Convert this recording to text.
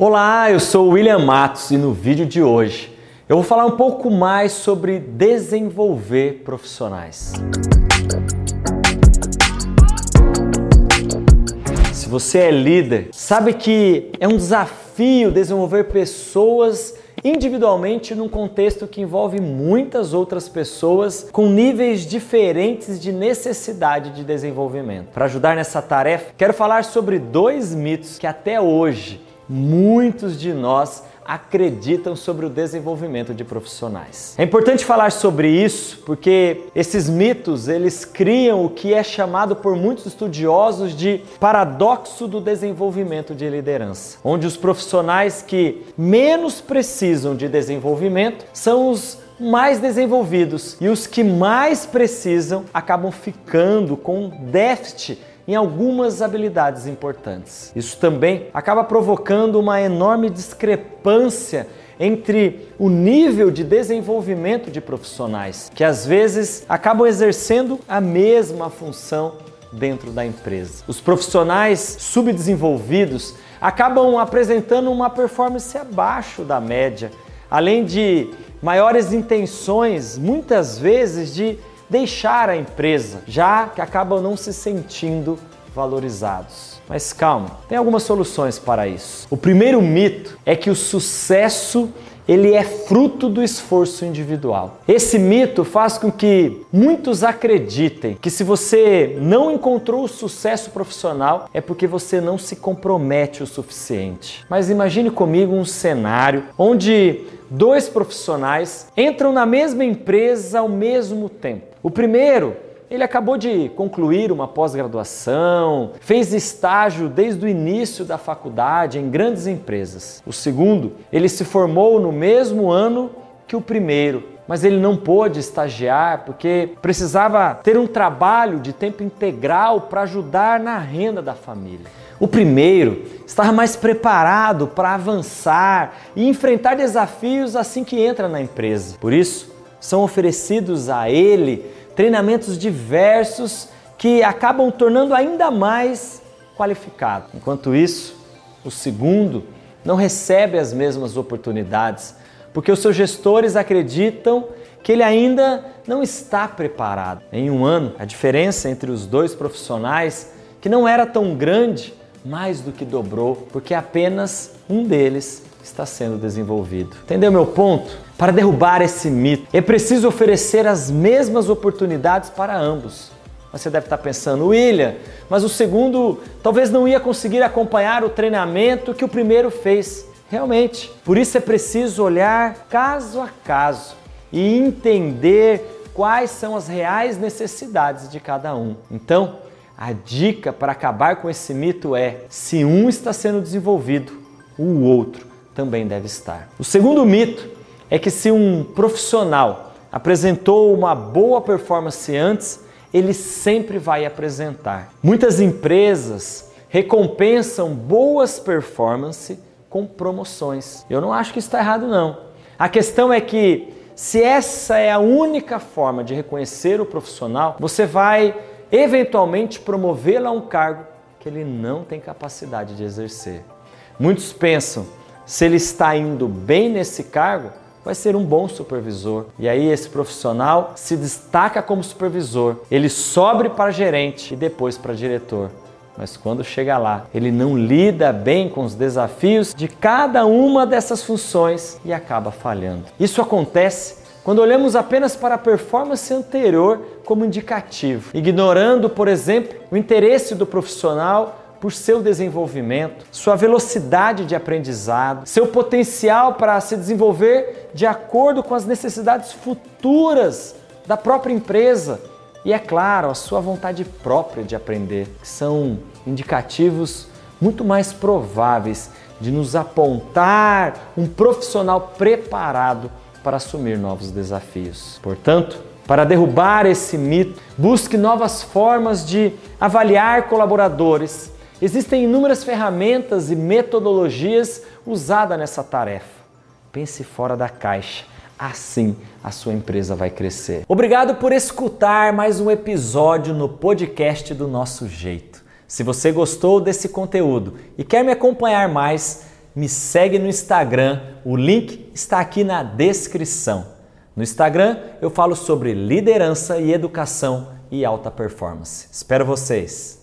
Olá, eu sou William Matos e no vídeo de hoje eu vou falar um pouco mais sobre desenvolver profissionais. Se você é líder, sabe que é um desafio desenvolver pessoas individualmente num contexto que envolve muitas outras pessoas com níveis diferentes de necessidade de desenvolvimento. Para ajudar nessa tarefa, quero falar sobre dois mitos que até hoje muitos de nós acreditam sobre o desenvolvimento de profissionais. É importante falar sobre isso porque esses mitos, eles criam o que é chamado por muitos estudiosos de paradoxo do desenvolvimento de liderança, onde os profissionais que menos precisam de desenvolvimento são os mais desenvolvidos e os que mais precisam acabam ficando com déficit em algumas habilidades importantes. Isso também acaba provocando uma enorme discrepância entre o nível de desenvolvimento de profissionais, que às vezes acabam exercendo a mesma função dentro da empresa. Os profissionais subdesenvolvidos acabam apresentando uma performance abaixo da média, além de maiores intenções, muitas vezes, de deixar a empresa, já que acabam não se sentindo valorizados. Mas calma, tem algumas soluções para isso. O primeiro mito é que o sucesso ele é fruto do esforço individual. Esse mito faz com que muitos acreditem que se você não encontrou o sucesso profissional é porque você não se compromete o suficiente. Mas imagine comigo um cenário onde dois profissionais entram na mesma empresa ao mesmo tempo. O primeiro ele acabou de concluir uma pós-graduação, fez estágio desde o início da faculdade em grandes empresas. O segundo, ele se formou no mesmo ano que o primeiro, mas ele não pôde estagiar porque precisava ter um trabalho de tempo integral para ajudar na renda da família. O primeiro estava mais preparado para avançar e enfrentar desafios assim que entra na empresa. Por isso, são oferecidos a ele treinamentos diversos que acabam tornando ainda mais qualificado. Enquanto isso, o segundo não recebe as mesmas oportunidades, porque os seus gestores acreditam que ele ainda não está preparado. Em um ano, a diferença entre os dois profissionais, que não era tão grande, mais do que dobrou, porque apenas um deles está sendo desenvolvido. Entendeu meu ponto? Para derrubar esse mito, é preciso oferecer as mesmas oportunidades para ambos. Você deve estar pensando, William, mas o segundo talvez não ia conseguir acompanhar o treinamento que o primeiro fez. Realmente, por isso é preciso olhar caso a caso e entender quais são as reais necessidades de cada um. Então, a dica para acabar com esse mito é: se um está sendo desenvolvido, o outro também deve estar. O segundo mito é que se um profissional apresentou uma boa performance antes, ele sempre vai apresentar. Muitas empresas recompensam boas performances com promoções. Eu não acho que está errado, não. A questão é que, se essa é a única forma de reconhecer o profissional, você vai eventualmente promovê-lo a um cargo que ele não tem capacidade de exercer. Muitos pensam, se ele está indo bem nesse cargo, vai ser um bom supervisor. E aí esse profissional se destaca como supervisor, ele sobe para gerente e depois para diretor. Mas quando chega lá, ele não lida bem com os desafios de cada uma dessas funções e acaba falhando. Isso acontece quando olhamos apenas para a performance anterior como indicativo, ignorando, por exemplo, o interesse do profissional por seu desenvolvimento, sua velocidade de aprendizado, seu potencial para se desenvolver de acordo com as necessidades futuras da própria empresa e, é claro, a sua vontade própria de aprender, que são indicativos muito mais prováveis de nos apontar um profissional preparado para assumir novos desafios. Portanto, para derrubar esse mito, busque novas formas de avaliar colaboradores Existem inúmeras ferramentas e metodologias usadas nessa tarefa. Pense fora da caixa. Assim a sua empresa vai crescer. Obrigado por escutar mais um episódio no podcast do Nosso Jeito. Se você gostou desse conteúdo e quer me acompanhar mais, me segue no Instagram, o link está aqui na descrição. No Instagram eu falo sobre liderança e educação e alta performance. Espero vocês!